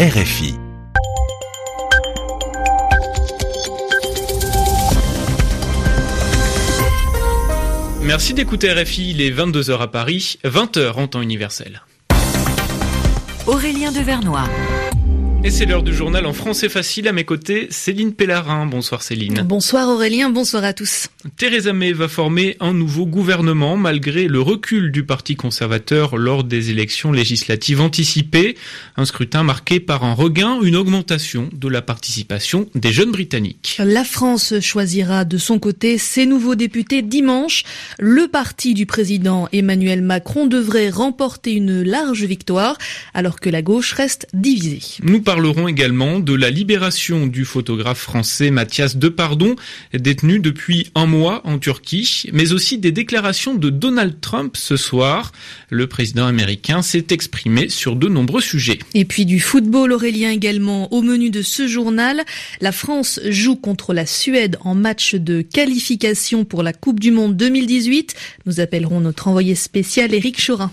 RFI. Merci d'écouter RFI, il est 22h à Paris, 20h en temps universel. Aurélien Devernois. Et c'est l'heure du journal en français facile. À mes côtés, Céline Pellarin. Bonsoir Céline. Bonsoir Aurélien, bonsoir à tous. Theresa May va former un nouveau gouvernement malgré le recul du Parti conservateur lors des élections législatives anticipées. Un scrutin marqué par un regain, une augmentation de la participation des jeunes Britanniques. La France choisira de son côté ses nouveaux députés dimanche. Le parti du président Emmanuel Macron devrait remporter une large victoire alors que la gauche reste divisée. Nous parlerons également de la libération du photographe français Mathias Depardon, détenu depuis un mois en Turquie, mais aussi des déclarations de Donald Trump ce soir. Le président américain s'est exprimé sur de nombreux sujets. Et puis du football aurélien également au menu de ce journal. La France joue contre la Suède en match de qualification pour la Coupe du Monde 2018. Nous appellerons notre envoyé spécial Éric Chorin.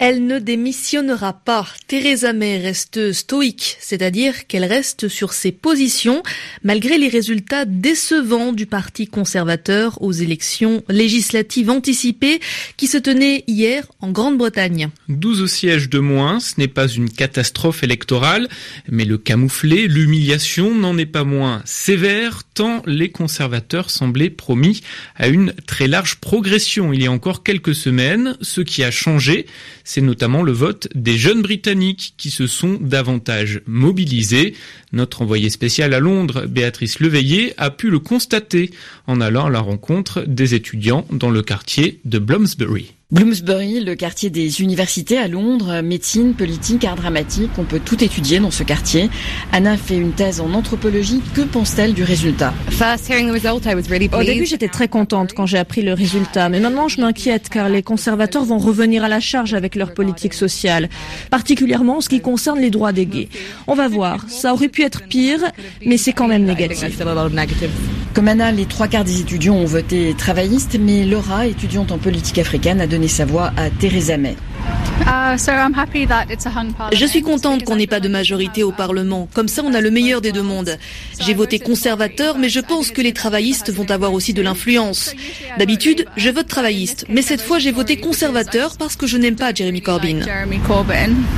Elle ne démissionnera pas. Theresa May reste stoïque, c'est-à-dire qu'elle reste sur ses positions malgré les résultats décevants du Parti conservateur aux élections législatives anticipées qui se tenaient hier en Grande-Bretagne. 12 sièges de moins, ce n'est pas une catastrophe électorale, mais le camouflet, l'humiliation n'en est pas moins sévère tant les conservateurs semblaient promis à une très large progression il y a encore quelques semaines. Ce qui a changé, c'est notamment le vote des jeunes Britanniques qui se sont davantage mobilisés. Notre envoyé spécial à Londres, Béatrice Leveillé, a pu le constater en allant à la rencontre des étudiants dans le quartier de Bloomsbury. Bloomsbury, le quartier des universités à Londres, médecine, politique, art dramatique, on peut tout étudier dans ce quartier. Anna fait une thèse en anthropologie. Que pense-t-elle du résultat? Au début, j'étais très contente quand j'ai appris le résultat, mais maintenant je m'inquiète car les conservateurs vont revenir à la charge avec leur politique sociale, particulièrement en ce qui concerne les droits des gays. On va voir, ça aurait pu être pire, mais c'est quand même négatif. Comme Anna, les trois quarts des étudiants ont voté travailliste, mais Laura, étudiante en politique africaine, a donné sa voix à Theresa May. Je suis contente qu'on n'ait pas de majorité au Parlement. Comme ça, on a le meilleur des deux mondes. J'ai voté conservateur, mais je pense que les travaillistes vont avoir aussi de l'influence. D'habitude, je vote travailliste, mais cette fois, j'ai voté conservateur parce que je n'aime pas Jeremy Corbyn.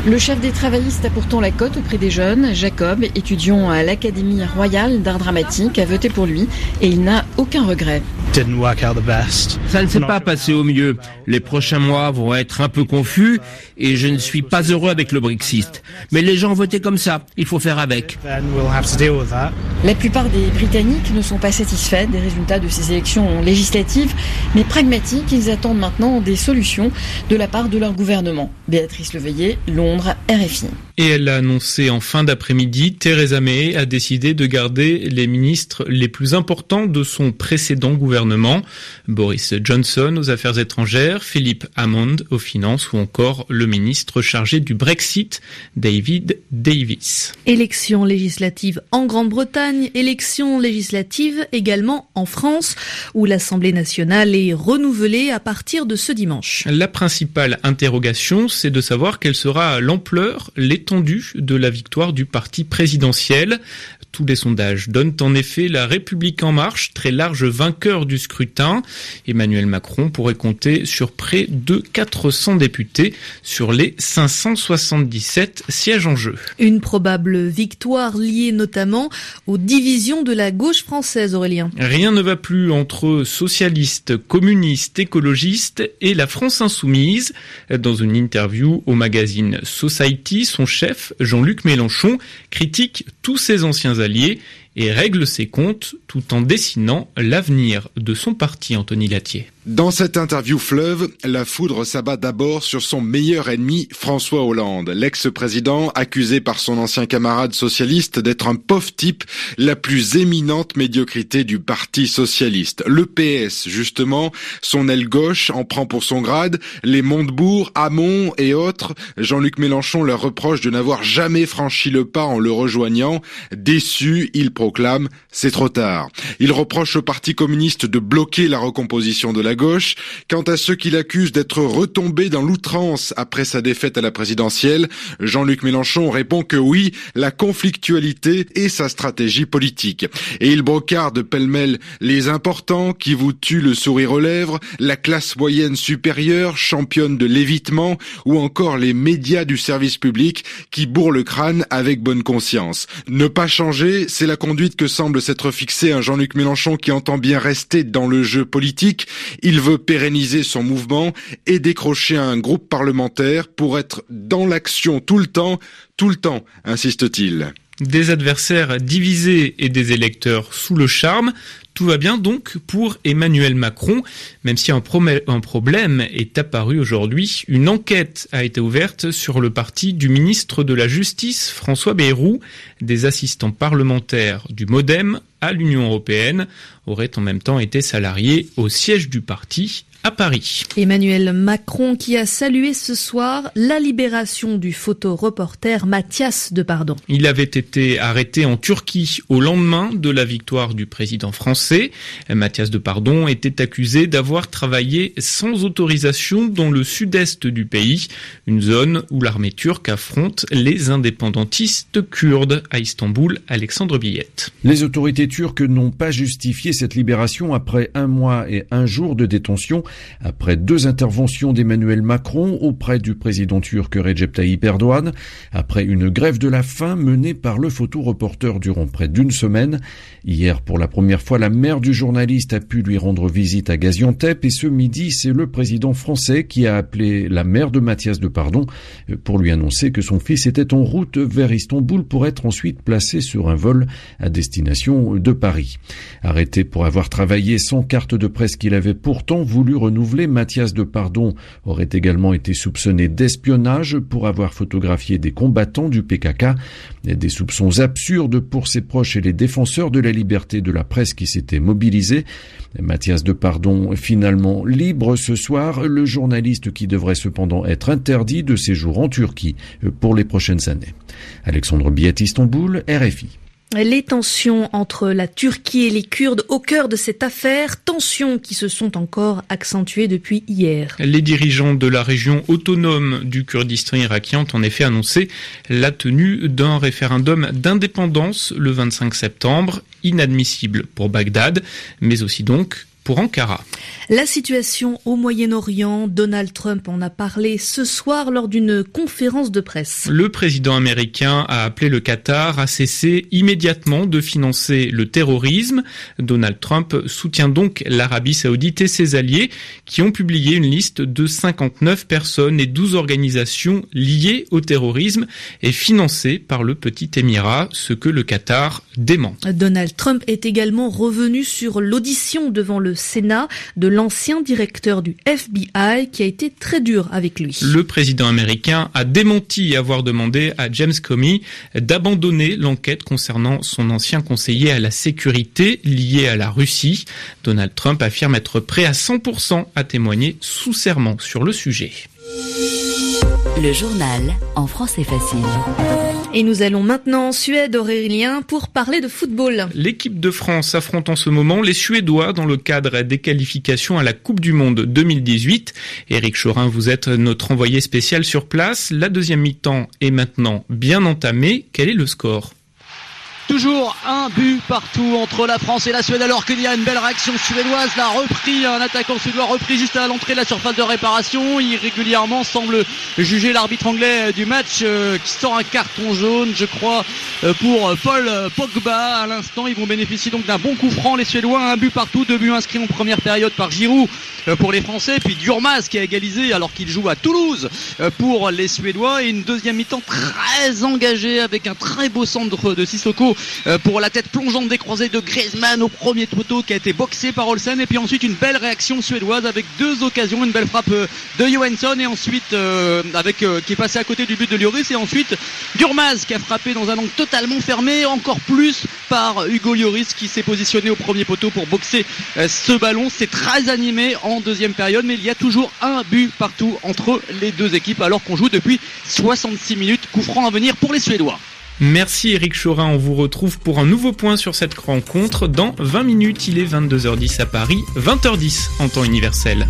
Le chef des travaillistes a pourtant la cote auprès des jeunes. Jacob, étudiant à l'Académie royale d'art dramatique, a voté pour lui et il n'a aucun regret. Ça ne s'est pas passé au mieux. Les prochains mois vont être un peu confus et je ne suis pas heureux avec le Brexit. Mais les gens ont voté comme ça. Il faut faire avec. La plupart des Britanniques ne sont pas satisfaits des résultats de ces élections législatives, mais pragmatiques, ils attendent maintenant des solutions de la part de leur gouvernement. Béatrice Leveillé, Londres, RFI. Et elle a annoncé en fin d'après-midi, Theresa May a décidé de garder les ministres les plus importants de son précédent gouvernement. Boris Johnson aux affaires étrangères, Philippe Hammond aux finances ou encore le ministre chargé du Brexit, David Davis. Élections législatives en Grande-Bretagne, élections législatives également en France, où l'Assemblée nationale est renouvelée à partir de ce dimanche. La principale interrogation, c'est de savoir quelle sera l'ampleur, l'étendue de la victoire du parti présidentiel. Tous les sondages donnent en effet la République en marche, très large vainqueur du scrutin. Emmanuel Macron pourrait compter sur près de 400 députés sur les 577 sièges en jeu. Une probable victoire liée notamment aux divisions de la gauche française, Aurélien. Rien ne va plus entre socialistes, communistes, écologistes et la France insoumise. Dans une interview au magazine Society, son chef, Jean-Luc Mélenchon, critique tous ses anciens alliés et règle ses comptes tout en dessinant l'avenir de son parti, Anthony Latier. Dans cette interview fleuve, la foudre s'abat d'abord sur son meilleur ennemi, François Hollande, l'ex-président accusé par son ancien camarade socialiste d'être un pauvre type, la plus éminente médiocrité du parti socialiste. Le PS, justement, son aile gauche en prend pour son grade, les Montebourg, Hamon et autres. Jean-Luc Mélenchon leur reproche de n'avoir jamais franchi le pas en le rejoignant. Déçu, il proclame, c'est trop tard. Il reproche au parti communiste de bloquer la recomposition de la gauche. Quant à ceux qui l'accusent d'être retombé dans l'outrance après sa défaite à la présidentielle, Jean-Luc Mélenchon répond que oui, la conflictualité est sa stratégie politique. Et il brocarde pêle-mêle les importants qui vous tuent le sourire aux lèvres, la classe moyenne supérieure, championne de l'évitement, ou encore les médias du service public qui bourrent le crâne avec bonne conscience. Ne pas changer, c'est la conduite que semble s'être fixée un Jean-Luc Mélenchon qui entend bien rester dans le jeu politique. Il veut pérenniser son mouvement et décrocher un groupe parlementaire pour être dans l'action tout le temps, tout le temps, insiste-t-il. Des adversaires divisés et des électeurs sous le charme, tout va bien donc pour Emmanuel Macron, même si un, problème est apparu aujourd'hui. Une enquête a été ouverte sur le parti du ministre de la Justice, François Bayrou. Des assistants parlementaires du Modem à l'Union européenne auraient en même temps été salariés au siège du parti à Paris. Emmanuel Macron qui a salué ce soir la libération du photoreporter Mathias de Pardon. Il avait été arrêté en Turquie au lendemain de la victoire du président français. Mathias de Pardon était accusé d'avoir travaillé sans autorisation dans le sud-est du pays, une zone où l'armée turque affronte les indépendantistes kurdes à Istanbul. Alexandre Billette. Les autorités turques n'ont pas justifié cette libération après un mois et un jour de détention après deux interventions d'Emmanuel Macron auprès du président turc Recep Tayyip Erdogan, après une grève de la faim menée par le photoreporter durant près d'une semaine. Hier, pour la première fois, la mère du journaliste a pu lui rendre visite à Gaziantep et ce midi, c'est le président français qui a appelé la mère de Mathias de Pardon pour lui annoncer que son fils était en route vers Istanbul pour être ensuite placé sur un vol à destination de Paris. Arrêté pour avoir travaillé sans carte de presse qu'il avait pourtant voulu renouvelé, Mathias de Pardon aurait également été soupçonné d'espionnage pour avoir photographié des combattants du PKK. Des soupçons absurdes pour ses proches et les défenseurs de la liberté de la presse qui s'étaient mobilisés. Mathias de Pardon, finalement libre ce soir, le journaliste qui devrait cependant être interdit de séjour en Turquie pour les prochaines années. Alexandre Biet, Istanbul, RFI. Les tensions entre la Turquie et les Kurdes au cœur de cette affaire, tensions qui se sont encore accentuées depuis hier. Les dirigeants de la région autonome du Kurdistan irakien ont en effet annoncé la tenue d'un référendum d'indépendance le 25 septembre, inadmissible pour Bagdad, mais aussi donc pour Ankara. La situation au Moyen-Orient, Donald Trump en a parlé ce soir lors d'une conférence de presse. Le président américain a appelé le Qatar à cesser immédiatement de financer le terrorisme. Donald Trump soutient donc l'Arabie saoudite et ses alliés qui ont publié une liste de 59 personnes et 12 organisations liées au terrorisme et financées par le petit Émirat, ce que le Qatar dément. Donald Trump est également revenu sur l'audition devant le Sénat de l'ancien directeur du FBI qui a été très dur avec lui. Le président américain a démenti avoir demandé à James Comey d'abandonner l'enquête concernant son ancien conseiller à la sécurité lié à la Russie. Donald Trump affirme être prêt à 100% à témoigner sous serment sur le sujet. Le journal en français facile. Et nous allons maintenant en Suède, Aurélien, pour parler de football. L'équipe de France affronte en ce moment les Suédois dans le cadre des qualifications à la Coupe du Monde 2018. Éric Chorin, vous êtes notre envoyé spécial sur place. La deuxième mi-temps est maintenant bien entamée. Quel est le score? Toujours un but partout entre la France et la Suède alors qu'il y a une belle réaction suédoise. La repris, un attaquant suédois repris juste à l'entrée de la surface de réparation. Il régulièrement semble juger l'arbitre anglais du match euh, qui sort un carton jaune, je crois, euh, pour Paul Pogba. À l'instant, ils vont bénéficier donc d'un bon coup franc les Suédois. Un but partout, deux buts inscrits en première période par Giroud euh, pour les Français. Puis Durmaz qui a égalisé alors qu'il joue à Toulouse pour les Suédois. Et une deuxième mi-temps très engagée avec un très beau centre de Sissoko euh, pour la tête plongeante décroisée de Griezmann au premier poteau qui a été boxé par Olsen et puis ensuite une belle réaction suédoise avec deux occasions, une belle frappe euh, de Johansson et ensuite euh, avec qui est passé à côté du but de Lloris et ensuite Durmaz qui a frappé dans un angle totalement fermé encore plus par Hugo Lloris qui s'est positionné au premier poteau pour boxer ce ballon. C'est très animé en deuxième période, mais il y a toujours un but partout entre les deux équipes alors qu'on joue depuis 66 minutes. Coup franc à venir pour les Suédois. Merci Eric Chorin, on vous retrouve pour un nouveau point sur cette rencontre dans 20 minutes. Il est 22h10 à Paris, 20h10 en temps universel.